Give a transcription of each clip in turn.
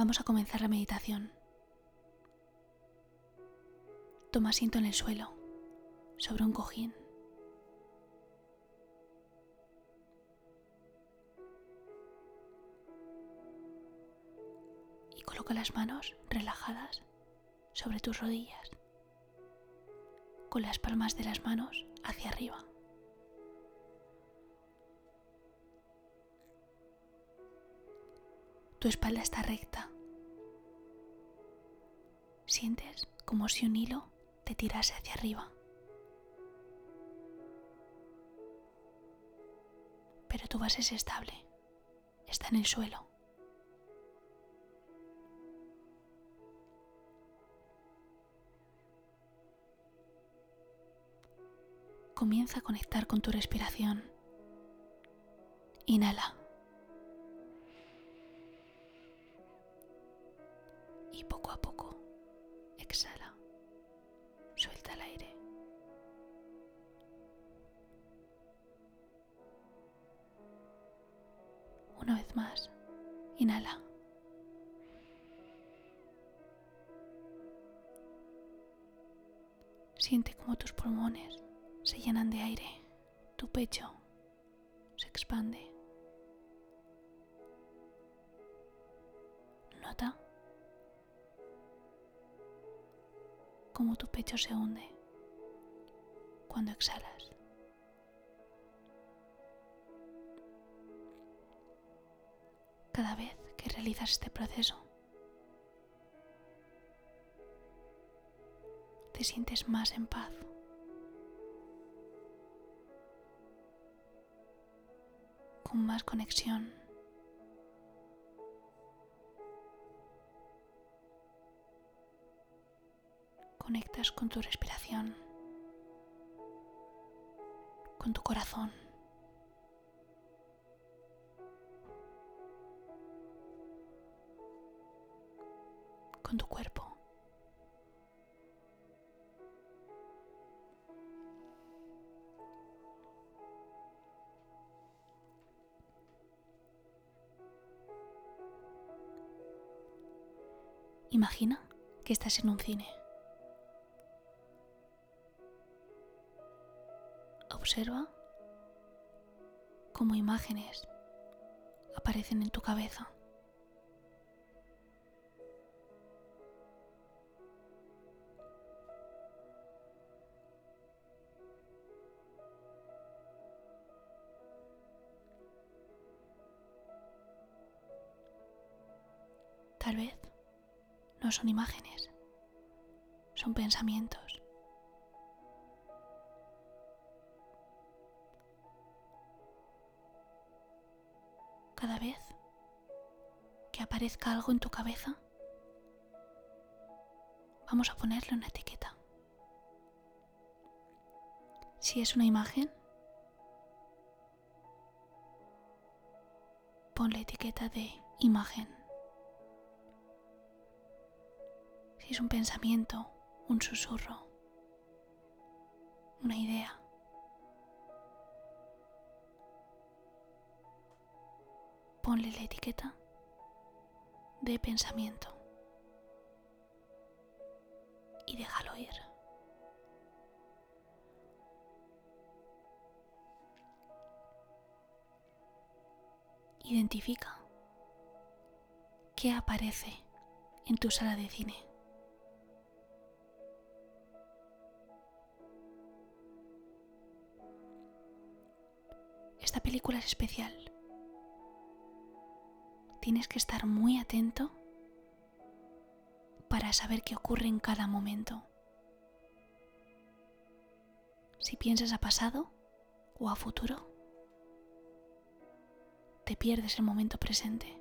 Vamos a comenzar la meditación. Toma asiento en el suelo, sobre un cojín. Y coloca las manos relajadas sobre tus rodillas, con las palmas de las manos hacia arriba. Tu espalda está recta. Sientes como si un hilo te tirase hacia arriba. Pero tu base es estable. Está en el suelo. Comienza a conectar con tu respiración. Inhala. Una vez más, inhala. Siente como tus pulmones se llenan de aire, tu pecho se expande. Nota cómo tu pecho se hunde cuando exhalas. Cada vez que realizas este proceso, te sientes más en paz. con más conexión conectas con tu respiración, con tu corazón. Con tu cuerpo. Imagina que estás en un cine. Observa cómo imágenes aparecen en tu cabeza. Tal vez no son imágenes, son pensamientos. cada vez que aparezca algo en tu cabeza, vamos a ponerle una etiqueta. Si es una imagen, pon la etiqueta de imagen. Es un pensamiento, un susurro, una idea, ponle la etiqueta de pensamiento y déjalo ir. Identifica qué aparece en tu sala de cine. Esta película es especial tienes que estar muy atento para saber qué ocurre en cada momento. Si piensas a pasado o a futuro, te pierdes el momento presente.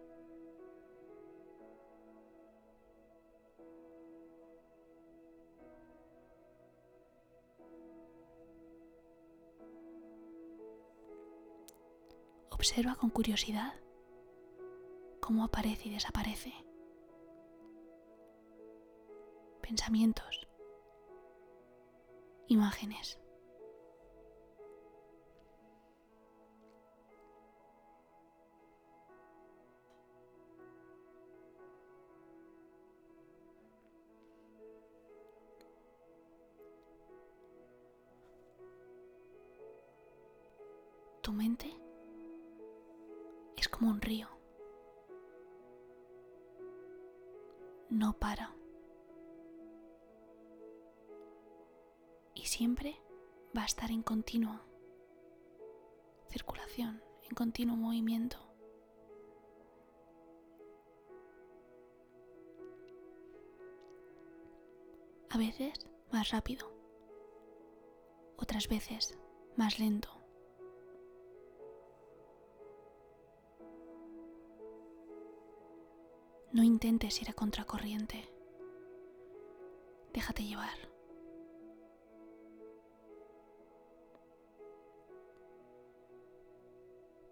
Observa con curiosidad cómo aparece y desaparece. Pensamientos. Imágenes. tu mente como un río. No para. Y siempre va a estar en continua circulación, en continuo movimiento. A veces más rápido, otras veces más lento. No intentes ir a contracorriente. Déjate llevar.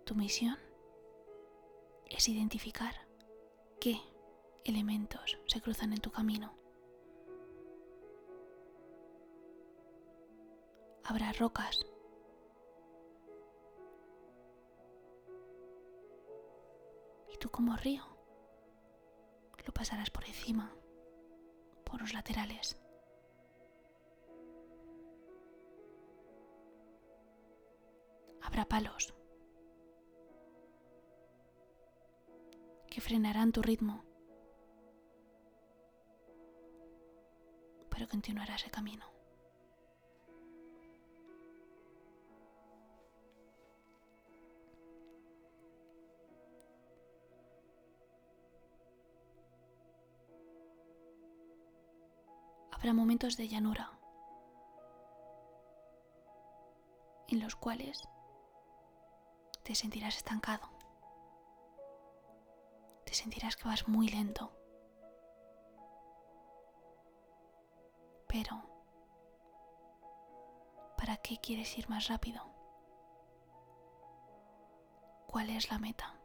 Tu misión es identificar qué elementos se cruzan en tu camino. Habrá rocas. Y tú como río pasarás por encima, por los laterales. Habrá palos que frenarán tu ritmo, pero continuarás el camino. Momentos de llanura en los cuales te sentirás estancado te sentirás que vas muy lento. Pero, ¿para qué quieres ir más rápido? ¿Cuál es la meta?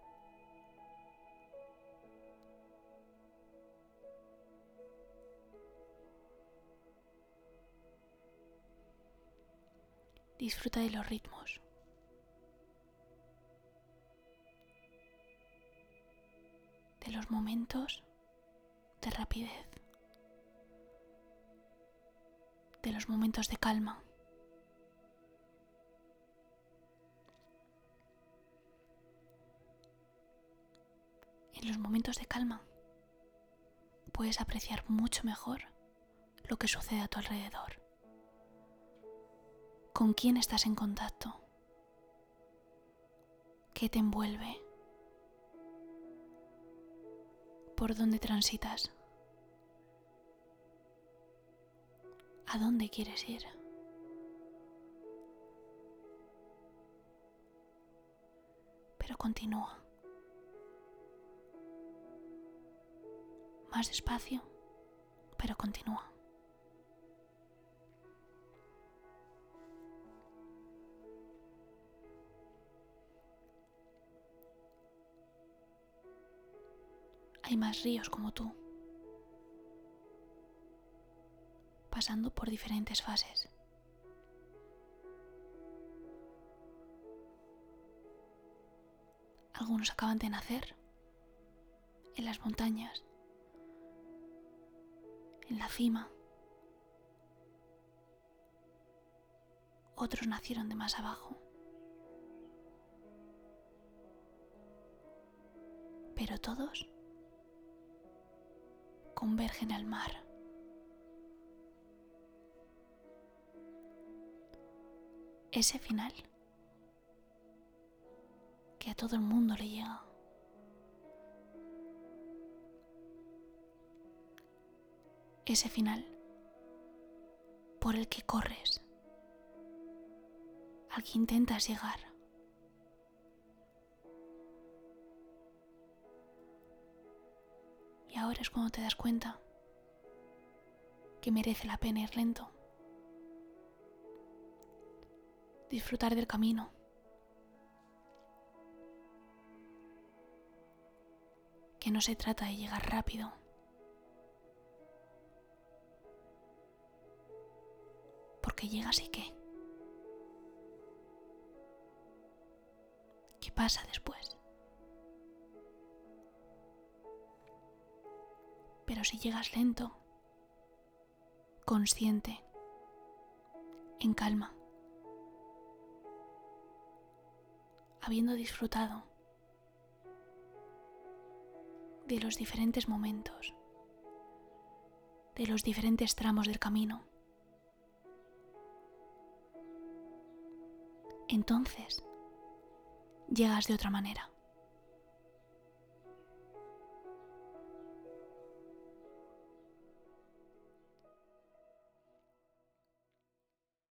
Disfruta de los ritmos. de los momentos de rapidez, de los momentos de calma. En los momentos de calma puedes apreciar mucho mejor lo que sucede a tu alrededor. ¿Con quién estás en contacto? ¿Qué te envuelve? por dónde transitas. ¿A dónde quieres ir? Pero continúa. Más despacio, pero continúa. Hay más ríos como tú, pasando por diferentes fases. Algunos acaban de nacer en las montañas, en la cima. Otros nacieron de más abajo. Pero todos convergen al mar. Ese final que a todo el mundo le llega. Ese final por el que corres, al que intentas llegar. Ahora es cuando te das cuenta que merece la pena ir lento. Disfrutar del camino. Que no se trata de llegar rápido. Porque llegas y qué. ¿Qué pasa después? Pero si llegas lento, consciente, en calma, habiendo disfrutado de los diferentes momentos, de los diferentes tramos del camino, entonces llegas de otra manera.